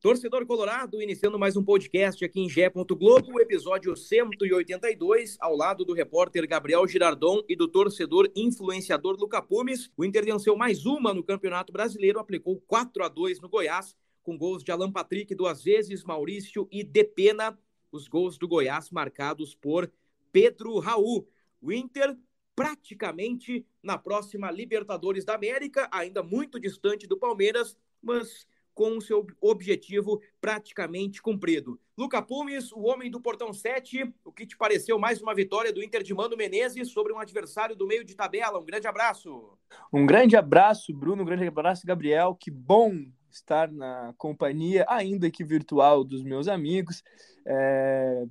Torcedor Colorado, iniciando mais um podcast aqui em Gé. Globo, episódio 182, ao lado do repórter Gabriel Girardon e do torcedor influenciador Luca Pumes. O Inter venceu mais uma no Campeonato Brasileiro, aplicou 4 a 2 no Goiás, com gols de Alan Patrick duas vezes, Maurício e Depena. Os gols do Goiás marcados por Pedro Raul. O Inter praticamente na próxima Libertadores da América, ainda muito distante do Palmeiras, mas com o seu objetivo praticamente cumprido. Luca Pumes, o homem do portão 7, o que te pareceu mais uma vitória do Inter de Mano Menezes sobre um adversário do meio de tabela? Um grande abraço. Um grande abraço, Bruno, um grande abraço, Gabriel. Que bom estar na companhia, ainda que virtual, dos meus amigos. É...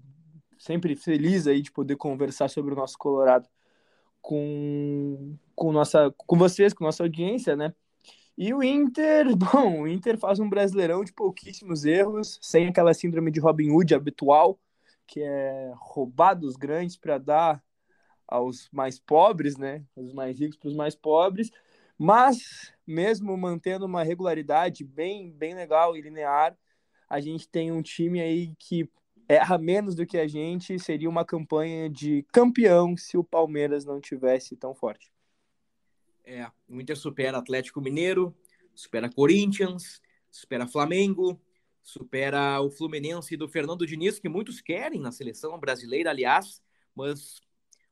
Sempre feliz aí de poder conversar sobre o nosso Colorado com, com, nossa, com vocês, com nossa audiência, né? E o Inter, bom, o Inter faz um brasileirão de pouquíssimos erros, sem aquela síndrome de Robin Hood habitual, que é roubar dos grandes para dar aos mais pobres, né? Os mais ricos para os mais pobres. Mas, mesmo mantendo uma regularidade bem, bem legal e linear, a gente tem um time aí que erra menos do que a gente. Seria uma campanha de campeão se o Palmeiras não tivesse tão forte. É, o Inter supera Atlético Mineiro, supera Corinthians, supera Flamengo, supera o Fluminense do Fernando Diniz, que muitos querem na seleção brasileira, aliás, mas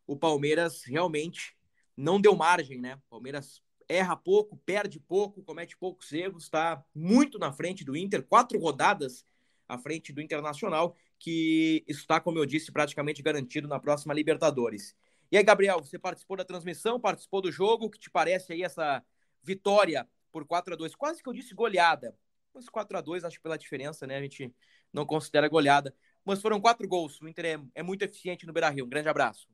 o Palmeiras realmente não deu margem, né? O Palmeiras erra pouco, perde pouco, comete poucos erros, está muito na frente do Inter, quatro rodadas à frente do Internacional, que está, como eu disse, praticamente garantido na próxima Libertadores. E aí, Gabriel, você participou da transmissão, participou do jogo, o que te parece aí essa vitória por 4 a 2 Quase que eu disse goleada. Mas 4 a 2 acho que pela diferença, né? A gente não considera goleada. Mas foram quatro gols. O Inter é, é muito eficiente no Beira-Rio. Um grande abraço.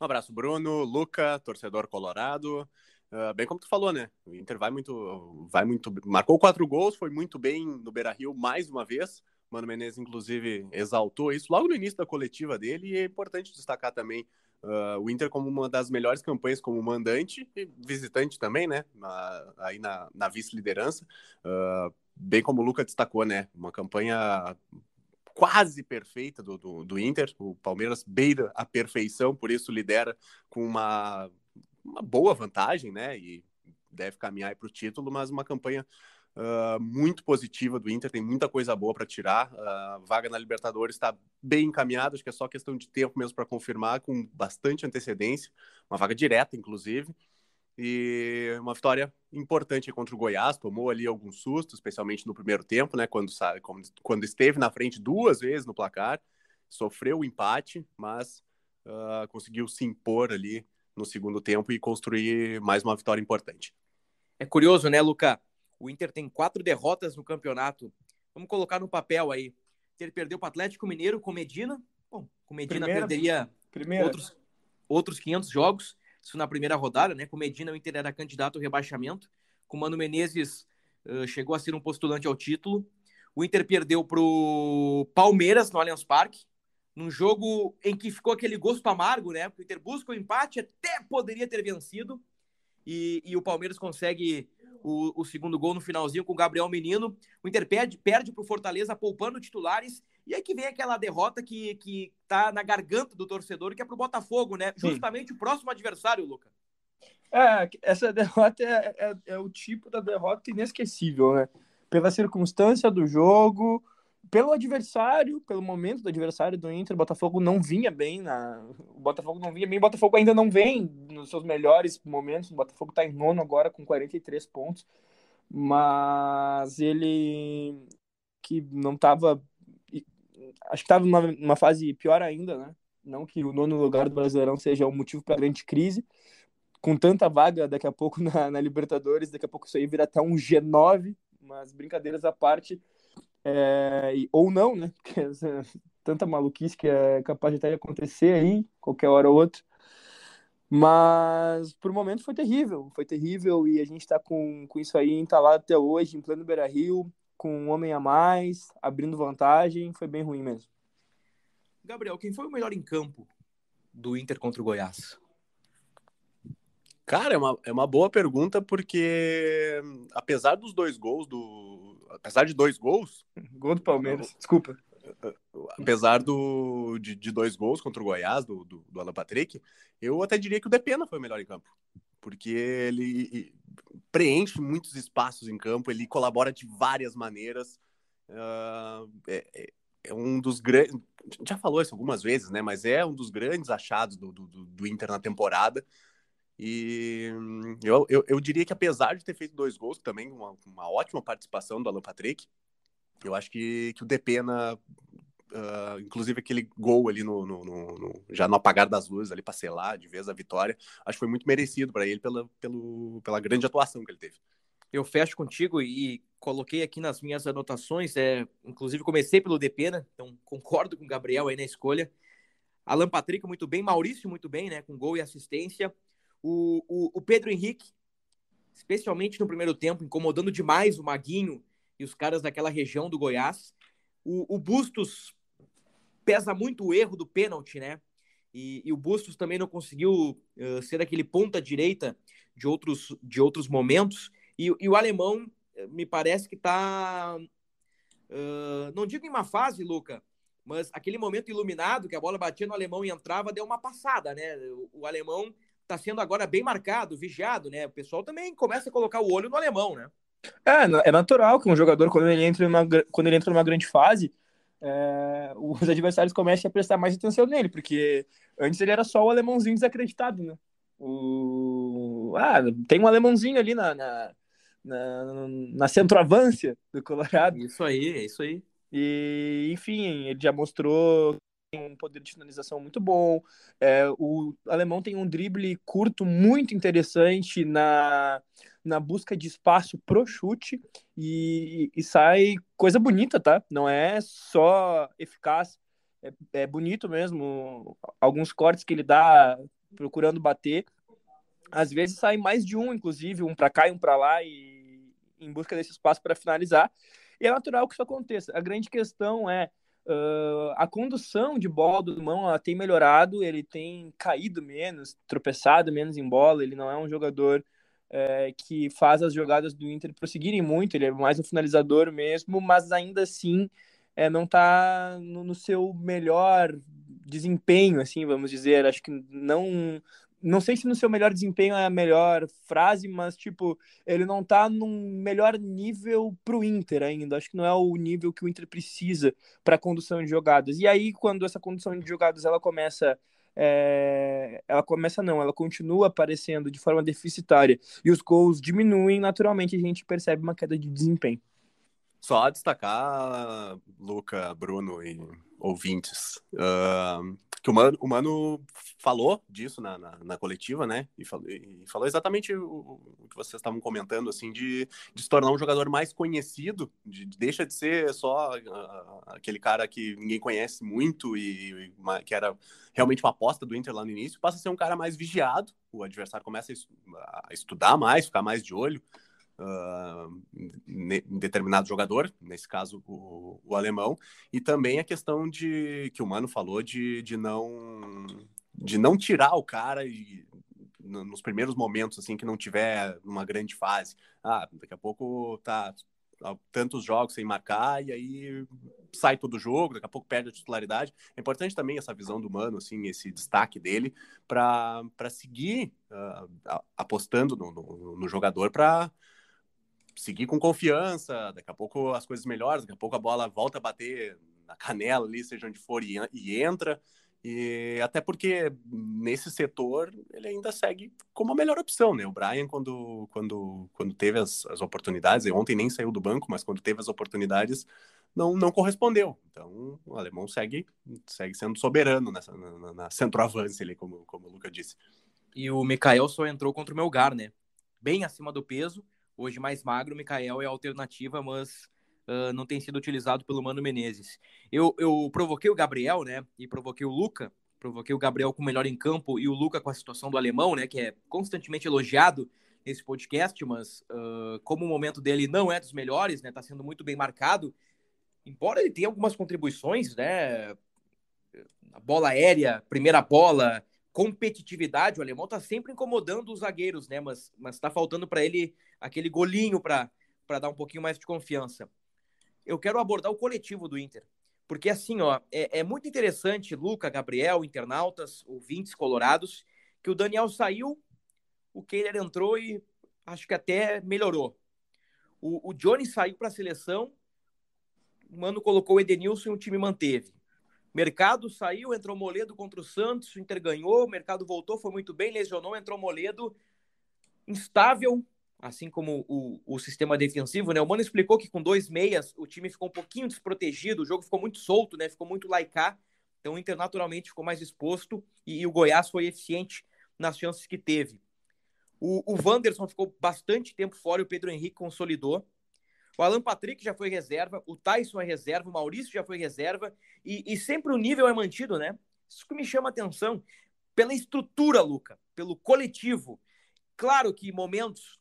Um abraço, Bruno, Luca, torcedor colorado. Uh, bem como tu falou, né? O Inter vai muito, vai muito, marcou quatro gols, foi muito bem no Beira-Rio mais uma vez. Mano Menezes, inclusive, exaltou isso logo no início da coletiva dele, e é importante destacar também Uh, o Inter como uma das melhores campanhas como mandante e visitante também, né? Na, aí na, na vice-liderança. Uh, bem como o Luca destacou, né? Uma campanha quase perfeita do, do, do, Inter. O Palmeiras beira a perfeição, por isso lidera com uma, uma boa vantagem, né? E deve caminhar para o título, mas uma campanha uh, muito positiva do Inter, tem muita coisa boa para tirar. A uh, vaga na Libertadores está bem encaminhada, acho que é só questão de tempo mesmo para confirmar, com bastante antecedência, uma vaga direta, inclusive. E uma vitória importante contra o Goiás, tomou ali alguns sustos, especialmente no primeiro tempo, né? Quando, quando esteve na frente duas vezes no placar, sofreu o empate, mas uh, conseguiu se impor ali no segundo tempo e construir mais uma vitória importante. É curioso, né, Luca? O Inter tem quatro derrotas no campeonato. Vamos colocar no papel aí. Ele perdeu para o Atlético Mineiro com Medina. Bom, com Medina primeira, perderia primeira. Outros, outros 500 jogos. Isso na primeira rodada, né? Com Medina, o Inter era candidato ao rebaixamento. Com Mano Menezes, uh, chegou a ser um postulante ao título. O Inter perdeu para o Palmeiras no Allianz Parque, num jogo em que ficou aquele gosto amargo, né? Porque o Inter busca o empate, até poderia ter vencido. E, e o Palmeiras consegue o, o, segundo gol no finalzinho com o Gabriel Menino. O Inter perde, perde para o Fortaleza, poupando titulares. E aí que vem aquela derrota que, que tá na garganta do torcedor, que é para o Botafogo, né? Sim. Justamente o próximo adversário, Luca. É, essa derrota é, é, é, o tipo da derrota inesquecível, né? Pela circunstância do jogo, pelo adversário, pelo momento do adversário do Inter, o Botafogo não vinha bem na. O Botafogo não vinha bem, o Botafogo ainda não vem nos seus melhores momentos. O Botafogo está em nono agora com 43 pontos, mas ele que não estava. Acho que estava numa, numa fase pior ainda, né? Não que o nono lugar do Brasileirão seja um motivo para grande crise. com tanta vaga daqui a pouco na, na Libertadores, daqui a pouco isso aí vira até um G9, mas brincadeiras à parte, é, ou não, né? Porque, tanta maluquice que é capaz de até acontecer aí, qualquer hora ou outra. Mas por um momento foi terrível, foi terrível e a gente está com, com isso aí entalado até hoje, em pleno Beira Rio, com um homem a mais, abrindo vantagem, foi bem ruim mesmo. Gabriel, quem foi o melhor em campo do Inter contra o Goiás? Cara, é uma, é uma boa pergunta, porque apesar dos dois gols do. Apesar de dois gols. Gol do Palmeiras, eu, desculpa. Apesar do, de, de, dois gols contra o Goiás, do, do, do Alan Patrick, eu até diria que o Depena foi o melhor em campo. Porque ele preenche muitos espaços em campo, ele colabora de várias maneiras. Uh, é, é, um dos grandes. Já falou isso algumas vezes, né? Mas é um dos grandes achados do, do, do Inter na temporada. E eu, eu, eu, diria que apesar de ter feito dois gols, também uma, uma ótima participação do Alan Patrick, eu acho que, que o Depena, uh, inclusive aquele gol ali no, no, no, no, já no apagar das luzes ali para selar de vez a vitória, acho que foi muito merecido para ele pela, pelo, pela grande atuação que ele teve. Eu fecho contigo e coloquei aqui nas minhas anotações, é, inclusive comecei pelo Depena, então concordo com o Gabriel aí na escolha. Alan Patrick muito bem, Maurício muito bem, né, com gol e assistência. O, o, o Pedro Henrique, especialmente no primeiro tempo, incomodando demais o Maguinho e os caras daquela região do Goiás. O, o Bustos pesa muito o erro do pênalti, né? E, e, o Bustos também não conseguiu uh, ser aquele ponta direita de outros, de outros momentos. E, e o alemão me parece que está, uh, não digo em uma fase, Luca, mas aquele momento iluminado que a bola batia no alemão e entrava deu uma passada, né? O, o alemão está sendo agora bem marcado, vigiado, né? O pessoal também começa a colocar o olho no alemão, né? É, é natural que um jogador, quando ele entra numa, quando ele entra numa grande fase, é, os adversários comecem a prestar mais atenção nele, porque antes ele era só o alemãozinho desacreditado, né? O... Ah, tem um alemãozinho ali na, na, na, na centroavância do Colorado. Isso aí, é isso aí. E, enfim, ele já mostrou um poder de finalização muito bom. É, o alemão tem um drible curto muito interessante na, na busca de espaço pro chute e, e sai coisa bonita, tá? Não é só eficaz, é, é bonito mesmo. Alguns cortes que ele dá procurando bater. Às vezes sai mais de um, inclusive, um para cá e um para lá, e em busca desse espaço para finalizar. E é natural que isso aconteça. A grande questão é Uh, a condução de bola do Mão ela tem melhorado, ele tem caído menos, tropeçado menos em bola, ele não é um jogador é, que faz as jogadas do Inter prosseguirem muito, ele é mais um finalizador mesmo, mas ainda assim é, não está no, no, seu melhor desempenho, assim, vamos dizer, acho que não não sei se no seu melhor desempenho é a melhor frase, mas tipo, ele não tá num melhor nível pro Inter ainda. Acho que não é o nível que o Inter precisa para condução de jogadas. E aí, quando essa condução de jogadas ela começa é... ela começa não, ela continua aparecendo de forma deficitária e os gols diminuem, naturalmente a gente percebe uma queda de desempenho. Só destacar, Luca, Bruno e ouvintes, uh, que o Mano, o Mano falou disso na, na, na coletiva, né? E falou, e falou exatamente o, o, que vocês estavam comentando, assim, de, de se tornar um jogador mais conhecido, de, de deixa de ser só uh, aquele cara que ninguém conhece muito e, e uma, que era realmente uma aposta do Inter lá no início, passa a ser um cara mais vigiado, o adversário começa a, estudar mais, ficar mais de olho uh, em determinado jogador, nesse caso o, o, alemão, e também a questão de que o Mano falou de, de não de não tirar o cara e, nos primeiros momentos assim que não tiver uma grande fase. Ah, daqui a pouco tá tantos jogos sem marcar e aí sai todo o jogo, daqui a pouco perde a titularidade. É importante também essa visão do Mano, assim, esse destaque dele para seguir uh, apostando no, no, no jogador para seguir com confiança, daqui a pouco as coisas melhoram, daqui a pouco a bola volta a bater na canela ali, seja onde for, e, e entra. E até porque nesse setor ele ainda segue como a melhor opção, né? O Brian, quando, quando, quando teve as, as oportunidades, ontem nem saiu do banco, mas quando teve as oportunidades, não, não correspondeu. Então o alemão segue, segue sendo soberano nessa, na, na centroavance ali, como, como o Luca disse. E o Mikael só entrou contra o Melgar, né? Bem acima do peso. Hoje mais magro, o Mikael é a alternativa, mas uh, não tem sido utilizado pelo Mano Menezes. Eu, eu provoquei o Gabriel, né? E provoquei o Luca. Provoquei o Gabriel com o melhor em campo e o Luca com a situação do alemão, né? Que é constantemente elogiado nesse podcast, mas uh, como o momento dele não é dos melhores, né? Tá sendo muito bem marcado. Embora ele tenha algumas contribuições, né? A bola aérea, primeira bola, competitividade, o alemão tá sempre incomodando os zagueiros, né? Mas, mas tá faltando para ele aquele golinho para dar um pouquinho mais de confiança. Eu quero abordar o coletivo do Inter. Porque assim, ó, é, é muito interessante, Luca, Gabriel, internautas, ouvintes colorados, que o Daniel saiu, o Kehler entrou e acho que até melhorou. O, o Johnny saiu para a seleção, o Mano colocou o Edenilson e o time manteve. Mercado saiu, entrou Moledo contra o Santos, o Inter ganhou, o Mercado voltou, foi muito bem, lesionou, entrou Moledo, instável, assim como o, o sistema defensivo, né? O Mano explicou que com dois meias o time ficou um pouquinho desprotegido, o jogo ficou muito solto, né? Ficou muito laicá, então o Inter naturalmente ficou mais exposto e, e o Goiás foi eficiente nas chances que teve. O, o Wanderson ficou bastante tempo fora e o Pedro Henrique consolidou. O Alan Patrick já foi reserva, o Tyson é reserva, o Maurício já foi reserva, e, e sempre o nível é mantido, né? Isso que me chama atenção, pela estrutura, Luca, pelo coletivo. Claro que momentos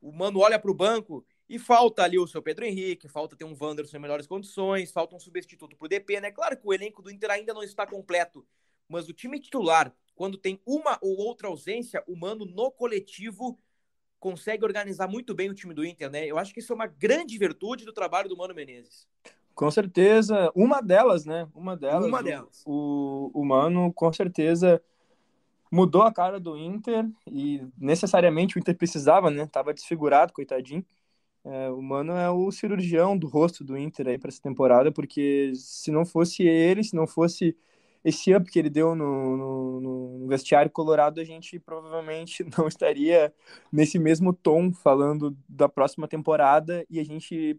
o Mano olha para o banco e falta ali o seu Pedro Henrique, falta ter um Wanderson em melhores condições, falta um substituto para o DP, né? Claro que o elenco do Inter ainda não está completo, mas o time titular, quando tem uma ou outra ausência, o Mano no coletivo consegue organizar muito bem o time do Inter, né? Eu acho que isso é uma grande virtude do trabalho do Mano Menezes. Com certeza, uma delas, né? Uma delas. Uma delas. O, o Mano, com certeza, mudou a cara do Inter e necessariamente o Inter precisava, né? Tava desfigurado, coitadinho. É, o Mano é o cirurgião do rosto do Inter aí para essa temporada, porque se não fosse ele, se não fosse esse up que ele deu no, no, no, vestiário colorado, a gente provavelmente não estaria nesse mesmo tom falando da próxima temporada e a gente,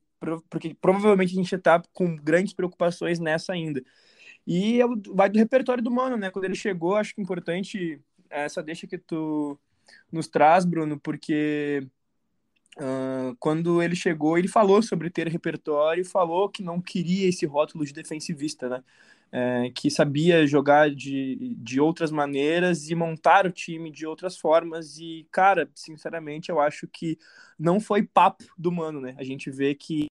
porque provavelmente a gente está com grandes preocupações nessa ainda. E é vai do repertório do Mano, né? Quando ele chegou, acho que é importante essa deixa que tu nos traz, Bruno, porque uh, quando ele chegou, ele falou sobre ter repertório, falou que não queria esse rótulo de defensivista, né? É, que sabia jogar de, de outras maneiras e montar o time de outras formas. E, cara, sinceramente, eu acho que não foi papo do Mano, né? A gente vê que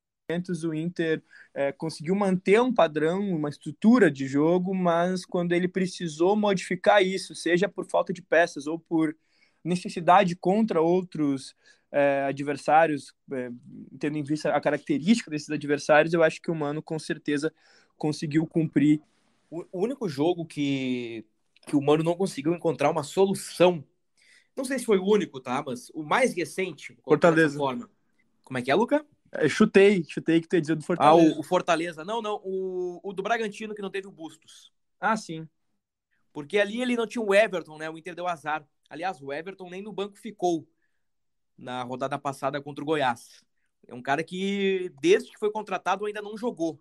o Inter é, conseguiu manter um padrão, uma estrutura de jogo, mas quando ele precisou modificar isso, seja por falta de peças ou por necessidade contra outros é, adversários, é, tendo em vista a característica desses adversários, eu acho que o Mano com certeza conseguiu cumprir o, único jogo que, que o Mano não conseguiu encontrar uma solução, não sei se foi o único, tá? Mas o mais recente, Fortaleza. Forma. Como é que é, Luca? É, chutei, chutei que tu ia dizer do Fortaleza. Ah, o, o, Fortaleza. Não, não, o, o do Bragantino que não teve o Bustos. Ah, sim. Porque ali ele não tinha o Everton, né? O Inter deu azar. Aliás, o Everton nem no banco ficou na rodada passada contra o Goiás. É um cara que, desde que foi contratado, ainda não jogou.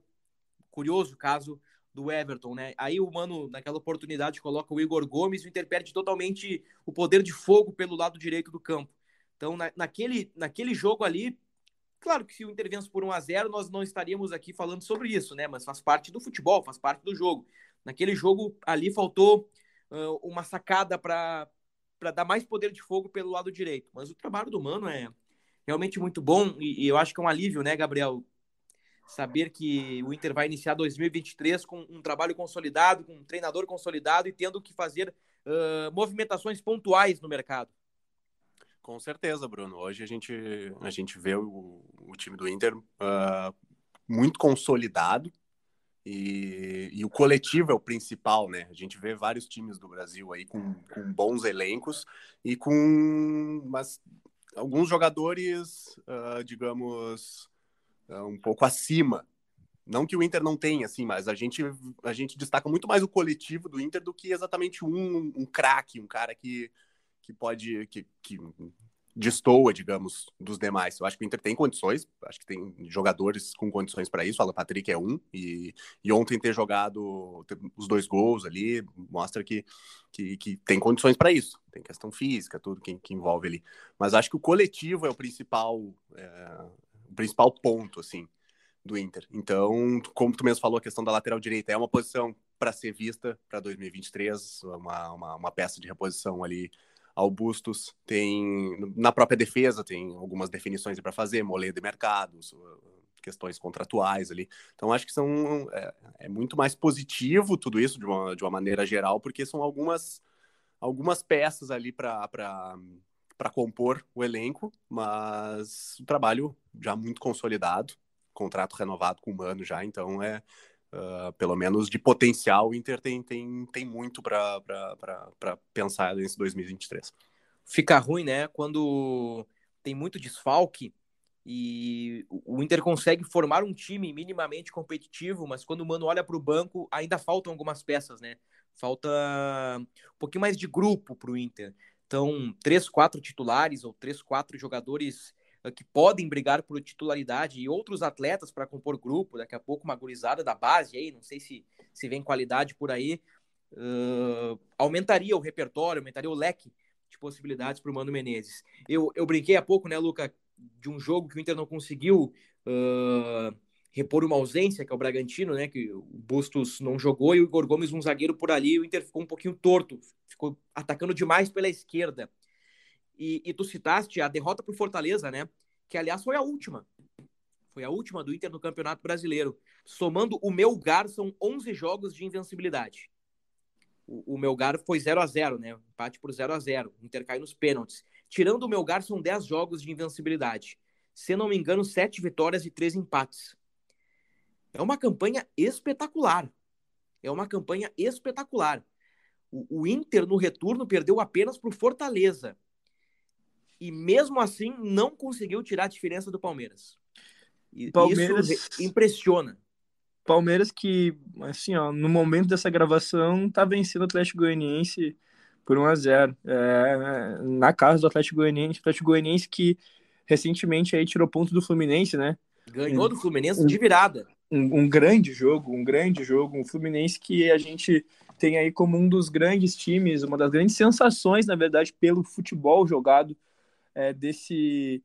Curioso caso do Everton, né? Aí o Mano, naquela oportunidade, coloca o Igor Gomes, o Inter perde totalmente o poder de fogo pelo lado direito do campo. Então, na, naquele, naquele jogo ali, claro que se o Inter vence por 1 a 0 nós não estaríamos aqui falando sobre isso, né? Mas faz parte do futebol, faz parte do jogo. Naquele jogo ali faltou uh, uma sacada para dar mais poder de fogo pelo lado direito. Mas o trabalho do Mano é realmente muito bom e, e eu acho que é um alívio, né, Gabriel? Saber que o Inter vai iniciar 2023 com um trabalho consolidado, com um treinador consolidado e tendo que fazer uh, movimentações pontuais no mercado. Com certeza, Bruno. Hoje a gente, a gente vê o, o time do Inter uh, muito consolidado e, e, o coletivo é o principal, né? A gente vê vários times do Brasil aí com, com bons elencos e com mas, alguns jogadores, uh, digamos, um pouco acima. Não que o Inter não tenha, assim, mas a gente, a gente destaca muito mais o coletivo do Inter do que exatamente um, um craque, um cara que, que pode. Que, que destoa, digamos, dos demais. Eu acho que o Inter tem condições, acho que tem jogadores com condições para isso. O Alan Patrick é um, e, e ontem ter jogado os dois gols ali mostra que, que, que tem condições para isso. Tem questão física, tudo que, que, envolve ali. Mas acho que o coletivo é o principal, é, o principal ponto, assim, do Inter. Então, como tu mesmo falou, a questão da lateral direita é uma posição para ser vista para 2023, uma, uma, uma peça de reposição ali ao Bustos, tem na própria defesa tem algumas definições para fazer, moledo de mercados, questões contratuais ali. Então acho que são é, é, muito mais positivo tudo isso de uma, de uma maneira geral, porque são algumas algumas peças ali para para compor o elenco, mas o trabalho já muito consolidado, contrato renovado com o Mano já, então é Uh, pelo menos de potencial, o Inter tem, tem, tem muito para pensar nesse 2023. Fica ruim, né? Quando tem muito desfalque e o Inter consegue formar um time minimamente competitivo, mas quando o Mano olha para o banco, ainda faltam algumas peças, né? Falta um pouquinho mais de grupo para o Inter. Então, três, quatro titulares ou três, quatro jogadores que podem brigar por titularidade e outros atletas para compor grupo, daqui a pouco uma gurizada da base aí, não sei se, se vem qualidade por aí, uh, aumentaria o repertório, aumentaria o leque de possibilidades para o Mano Menezes. Eu, eu brinquei há pouco, né, Luca, de um jogo que o Inter não conseguiu uh, repor uma ausência, que é o Bragantino, né, que o Bustos não jogou e o Igor Gomes, um zagueiro por ali, o Inter ficou um pouquinho torto, ficou atacando demais pela esquerda. E, e tu citaste a derrota para o Fortaleza, né? Que, aliás, foi a última. Foi a última do Inter no Campeonato Brasileiro. Somando o Melgar, são 11 jogos de invencibilidade. O, o Melgar foi 0 a 0 né? Empate por 0 a 0 O Inter caiu nos pênaltis. Tirando o Melgar, são 10 jogos de invencibilidade. Se não me engano, 7 vitórias e 3 empates. É uma campanha espetacular. É uma campanha espetacular. O, o Inter, no retorno, perdeu apenas para o Fortaleza e mesmo assim não conseguiu tirar a diferença do Palmeiras. E Palmeiras... Isso impressiona. Palmeiras que, assim, ó, no momento dessa gravação, tá vencendo o Atlético Goianiense por 1 a 0 é, na casa do Atlético Goianiense, Atlético Goianiense que recentemente aí tirou ponto do Fluminense, né? Ganhou do Fluminense de virada. Um, um, grande jogo, um grande jogo, um Fluminense que a gente tem aí como um dos grandes times, uma das grandes sensações, na verdade, pelo futebol jogado é, desse,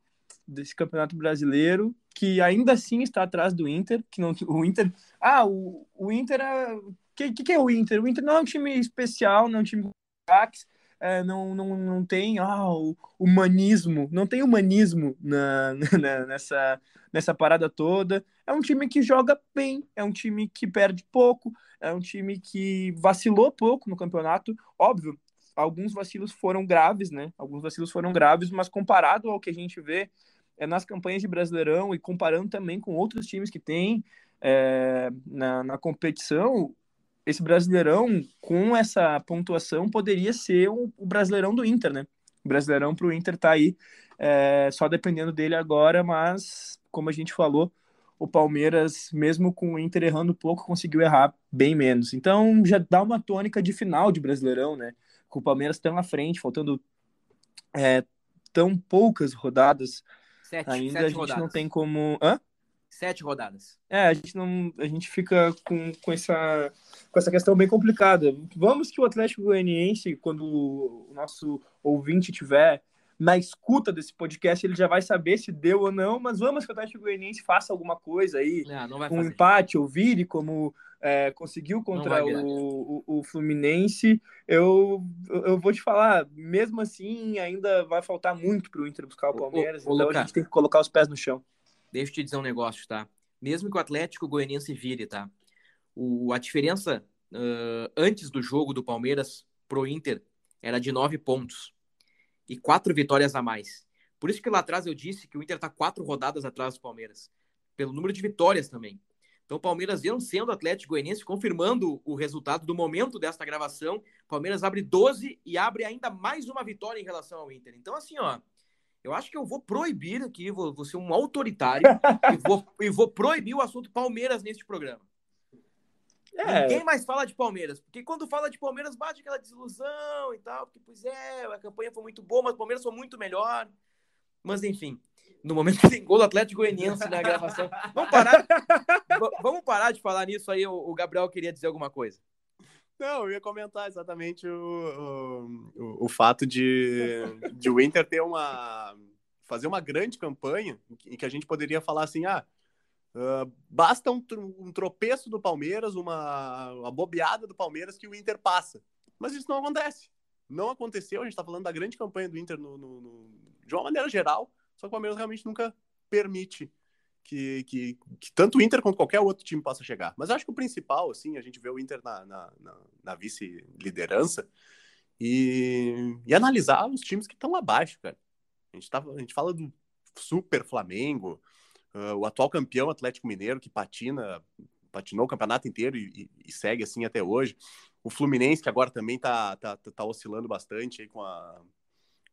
desse campeonato brasileiro, que ainda assim está atrás do Inter, que não o Inter. Ah, o, o Inter é. O que, que, é o Inter? O Inter não é um time especial, não é um time craques, é, não, não, não tem ah, o humanismo, não tem humanismo na, na, nessa, nessa parada toda. É um time que joga bem, é um time que perde pouco, é um time que vacilou pouco no campeonato. Óbvio, alguns vacilos foram graves, né? Alguns vacilos foram graves, mas comparado ao que a gente vê é, nas campanhas de Brasileirão e comparando também com outros times que tem é, na, na competição, esse Brasileirão, com essa pontuação, poderia ser o, o Brasileirão do Inter, né? O Brasileirão para o Inter tá aí, é, só dependendo dele agora, mas como a gente falou, o Palmeiras, mesmo com o Inter errando pouco, conseguiu errar bem menos. Então já dá uma tônica de final de Brasileirão, né? com o Palmeiras tão à frente, faltando é, tão poucas rodadas sete, ainda, sete a gente rodadas. não tem como. Hã? Sete rodadas. É, a gente não. A gente fica com, com, essa, com essa questão bem complicada. Vamos que o Atlético Goianiense, quando o nosso ouvinte tiver na escuta desse podcast, ele já vai saber se deu ou não, mas vamos que o Atlético Goianiense faça alguma coisa aí, não, não um empate ou vire, como é, conseguiu contra o, o, o, Fluminense, eu, eu vou te falar, mesmo assim, ainda vai faltar muito para o Inter buscar o Palmeiras, ô, ô, então a gente tem que colocar os pés no chão. Deixa eu te dizer um negócio, tá? Mesmo que o Atlético Goianiense vire, tá? O, a diferença uh, antes do jogo do Palmeiras pro Inter era de nove pontos e quatro vitórias a mais. Por isso que lá atrás eu disse que o Inter está quatro rodadas atrás do Palmeiras, pelo número de vitórias também. Então, o Palmeiras vencendo o Atlético Goianiense, confirmando o resultado do momento desta gravação. Palmeiras abre 12 e abre ainda mais uma vitória em relação ao Inter. Então, assim, ó, eu acho que eu vou proibir aqui, vou, vou ser um autoritário e, vou, e vou proibir o assunto Palmeiras neste programa. É. Ninguém mais fala de Palmeiras, porque quando fala de Palmeiras bate aquela desilusão e tal, porque, pois é, a campanha foi muito boa, mas o Palmeiras foi muito melhor. Mas enfim, no momento que tem gol do Atlético Goianiense na gravação. Vamos parar, vamos parar de falar nisso aí. O Gabriel queria dizer alguma coisa. Não, eu ia comentar exatamente o, o, o fato de, de o Inter ter uma. Fazer uma grande campanha em que a gente poderia falar assim: ah, uh, basta um, um, tropeço do Palmeiras, uma, uma bobeada do Palmeiras que o Inter passa. Mas isso não acontece. Não aconteceu, a gente está falando da grande campanha do Inter no, no, no, de uma maneira geral, só que o Palmeiras realmente nunca permite que, que, que, tanto o Inter quanto qualquer outro time possa chegar. Mas acho que o principal, assim, a gente vê o Inter na, na, na, na vice-liderança e, e analisar os times que estão abaixo, cara. A gente, tá, a gente fala do super Flamengo, uh, o atual campeão Atlético Mineiro, que patina, patinou o campeonato inteiro e, e, e, segue assim até hoje. O Fluminense, que agora também tá, tá, tá oscilando bastante aí com, a,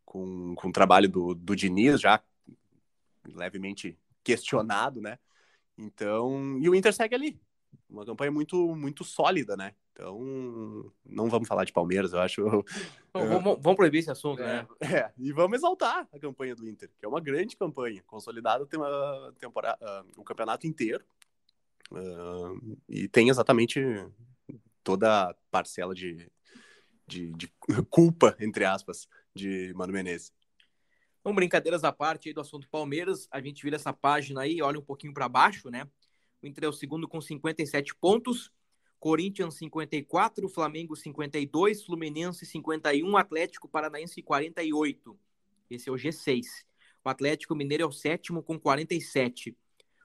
com, com o trabalho do, do Diniz, já levemente questionado, né? Então, e o Inter segue ali. Uma campanha muito, muito sólida, né? Então, não vamos falar de Palmeiras, eu acho. Vamos, vamos proibir esse assunto, né? é? É, e vamos exaltar a campanha do Inter, que é uma grande campanha, consolidada tem uma temporada, uh, o campeonato inteiro. Uh, e tem exatamente toda a parcela de, de, de culpa, entre aspas, de Mano Menezes. Então, brincadeiras à parte aí do assunto Palmeiras, a gente vira essa página aí, olha um pouquinho para baixo, né? O Inter é o segundo com 57 pontos, Corinthians 54, Flamengo 52, Fluminense 51, Atlético Paranaense 48. Esse é o G6. O Atlético Mineiro é o sétimo com 47.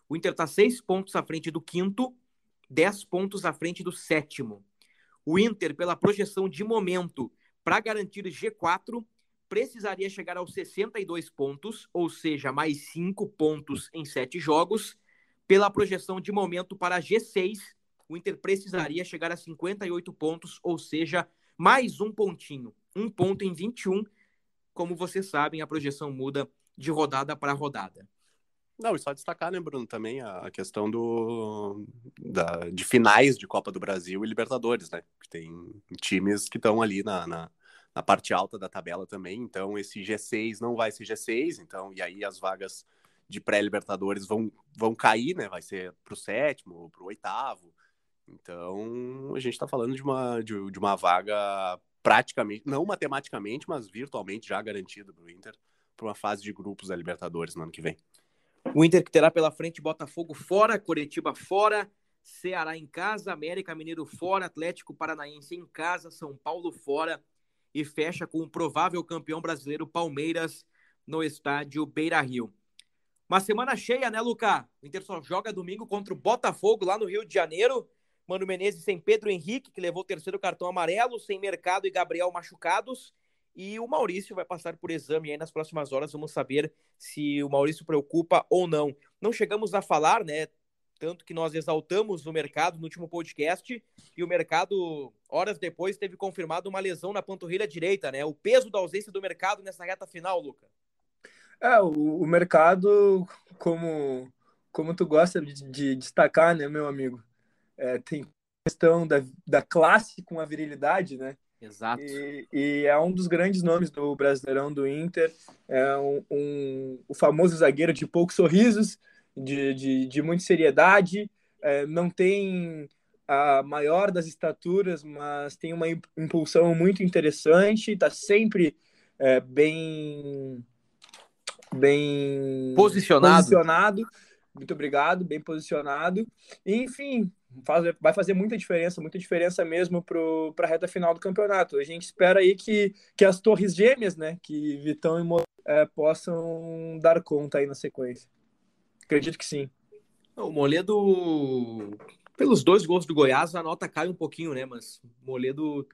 O Inter está seis pontos à frente do quinto, 10 pontos à frente do sétimo. O Inter, pela projeção de momento, para garantir G4, precisaria chegar aos 62 pontos, ou seja, mais 5 pontos em 7 jogos. Pela projeção de momento para G6, o Inter precisaria chegar a 58 pontos, ou seja, mais um pontinho. Um ponto em 21. Como vocês sabem, a projeção muda de rodada para rodada. Não, e só destacar, né, Bruno, também a questão do, da, de finais de Copa do Brasil e Libertadores, né? Tem times que estão ali na, na, na parte alta da tabela também. Então, esse G6 não vai ser G6, então, e aí as vagas de pré-Libertadores vão, vão cair, né? Vai ser para o sétimo, para o oitavo. Então, a gente está falando de uma, de, de, uma vaga praticamente, não matematicamente, mas virtualmente já garantida para o Inter para uma fase de grupos da Libertadores no ano que vem. O Inter que terá pela frente Botafogo fora, Curitiba fora, Ceará em casa, América Mineiro fora, Atlético Paranaense em casa, São Paulo fora e fecha com o provável campeão brasileiro Palmeiras no estádio Beira Rio. Uma semana cheia, né, Luca? O Inter só joga domingo contra o Botafogo lá no Rio de Janeiro. Mano Menezes sem Pedro Henrique, que levou o terceiro cartão amarelo, sem Mercado e Gabriel machucados. E o Maurício vai passar por exame aí nas próximas horas. Vamos saber se o Maurício preocupa ou não. Não chegamos a falar, né? tanto que nós exaltamos o mercado no último podcast e o mercado, horas depois, teve confirmado uma lesão na panturrilha direita, né? O peso da ausência do mercado nessa reta final, Luca. É, o, o mercado, como, como tu gosta de, de destacar, né, meu amigo, é, tem questão da, da classe com a virilidade, né? Exato. E, e, é um dos grandes nomes do Brasileirão do Inter, é um, um, o famoso zagueiro de poucos sorrisos, de, de, de muita seriedade, é, não tem a maior das estaturas, mas tem uma impulsão muito interessante, está sempre é, bem bem posicionado. posicionado. Muito obrigado, bem posicionado. Enfim, faz, vai fazer muita diferença, muita diferença mesmo para a reta final do campeonato. A gente espera aí que, que as torres gêmeas, né, que Vitão e Mo, é, possam dar conta aí na sequência. Acredito que sim. O Moledo, pelos dois gols do Goiás, a nota cai um pouquinho, né? Mas Moledo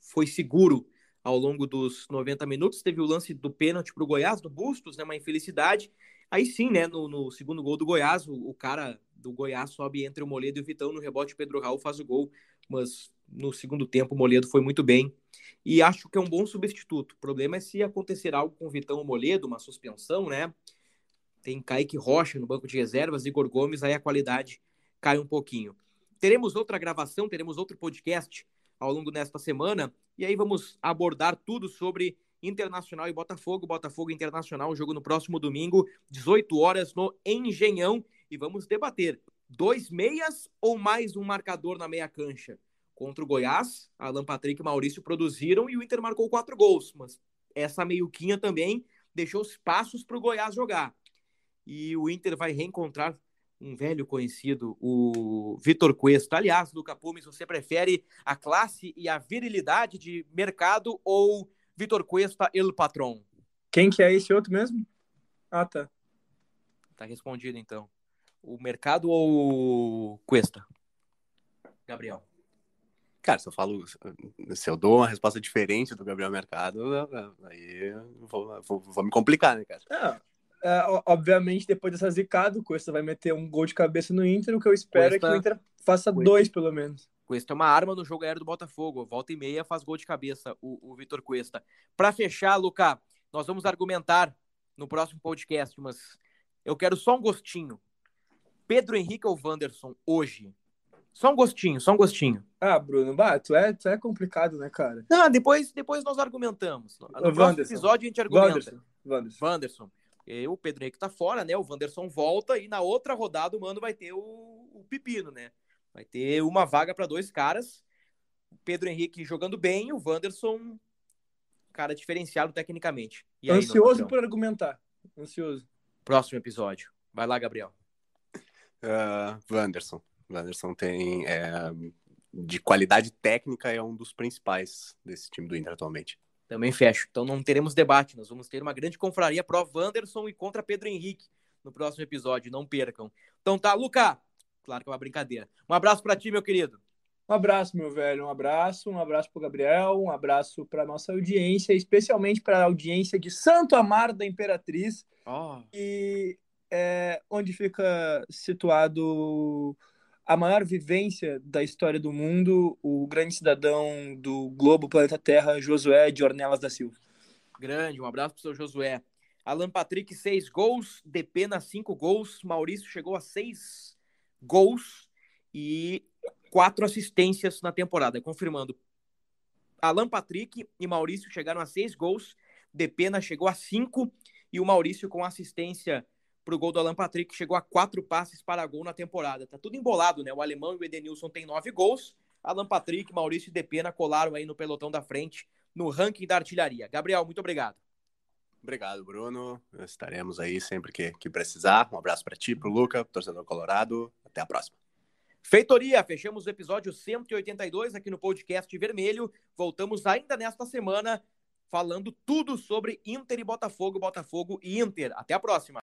foi seguro ao longo dos 90 minutos. Teve o lance do pênalti para o Goiás, do Bustos, né? Uma infelicidade. Aí sim, né? No, no segundo gol do Goiás, o, o, cara do Goiás sobe entre o Moledo e o Vitão no rebote. Pedro Raul faz o gol, mas no segundo tempo o Moledo foi muito bem. E acho que é um bom substituto. O problema é se acontecer algo com o Vitão ou Moledo, uma suspensão, né? tem Kaique Rocha no banco de reservas, Igor Gomes, aí a qualidade cai um pouquinho. Teremos outra gravação, teremos outro podcast ao longo desta semana, e aí vamos abordar tudo sobre Internacional e Botafogo. Botafogo Internacional, jogo no próximo domingo, 18 horas no Engenhão. E vamos debater: dois meias ou mais um marcador na meia cancha? Contra o Goiás, Alan Patrick e Maurício produziram e o Inter marcou quatro gols. Mas essa meiuquinha também deixou espaços para o Goiás jogar. E o Inter vai reencontrar um velho conhecido, o Vitor Cuesta. Aliás, Luca Pumes, você prefere a classe e a virilidade de mercado ou Vitor Cuesta, el patrão? Quem que é esse outro mesmo? Ah, tá. Tá respondido, então. O mercado ou Cuesta? Gabriel. Cara, se eu falo, se eu dou uma resposta diferente do Gabriel Mercado, aí vou, vou, vou me complicar, né, cara? É, é, obviamente, depois dessa zicada, o Cuesta vai meter um gol de cabeça no Inter. O que eu espero Cuesta... é que o Inter faça Cuesta... dois, pelo menos. Cuesta é uma arma no jogo aéreo do Botafogo. Volta e meia faz gol de cabeça o, o Vitor Cuesta. Para fechar, Luca, nós vamos argumentar no próximo podcast, mas eu quero só um gostinho. Pedro Henrique ou Wanderson hoje? Só um gostinho, só um gostinho. Ah, Bruno, bah, tu é, tu é complicado, né, cara? Não, depois, depois nós argumentamos. No próximo episódio a gente argumenta. Wanderson. Wanderson. Wanderson. E o Pedro Henrique tá fora, né? O Wanderson volta e na outra rodada o Mano vai ter o, o Pepino, né? Vai ter uma vaga para dois caras. O Pedro Henrique jogando bem, o Wanderson, cara diferenciado tecnicamente. Aí, Ansioso por argumentar. Ansioso. Próximo episódio. Vai lá, Gabriel. Uh, Wanderson. Wanderson tem. É, de qualidade técnica, é um dos principais desse time do Inter atualmente. Também fecho. Então não teremos debate. Nós vamos ter uma grande confraria pró Wanderson e contra Pedro Henrique no próximo episódio. Não percam. Então tá, Luca. Claro que é uma brincadeira. Um abraço para ti, meu querido. Um abraço, meu velho. Um abraço. Um abraço para Gabriel. Um abraço para nossa audiência, especialmente para a audiência de Santo Amaro da Imperatriz. Oh. E é, onde fica situado a maior vivência da história do mundo, o grande cidadão do globo planeta Terra, Josué de Ornelas da Silva. Grande, um abraço pro seu Josué. Alan Patrick, seis gols, Depena, cinco gols, Maurício chegou a seis gols e quatro assistências na temporada, confirmando. Alan Patrick e Maurício chegaram a seis gols, Depena chegou a cinco e o Maurício com assistência para o gol do Alan Patrick, chegou a quatro passes para gol na temporada. Tá tudo embolado, né? O alemão e o Edenilson têm nove gols. Alan Patrick, Maurício e Depena colaram aí no pelotão da frente no ranking da artilharia. Gabriel, muito obrigado. Obrigado, Bruno. Estaremos aí sempre que, que precisar. Um abraço para ti, para o Luca, torcedor colorado. Até a próxima. Feitoria, fechamos o episódio 182 aqui no podcast Vermelho. Voltamos ainda nesta semana falando tudo sobre Inter e Botafogo, Botafogo e Inter. Até a próxima.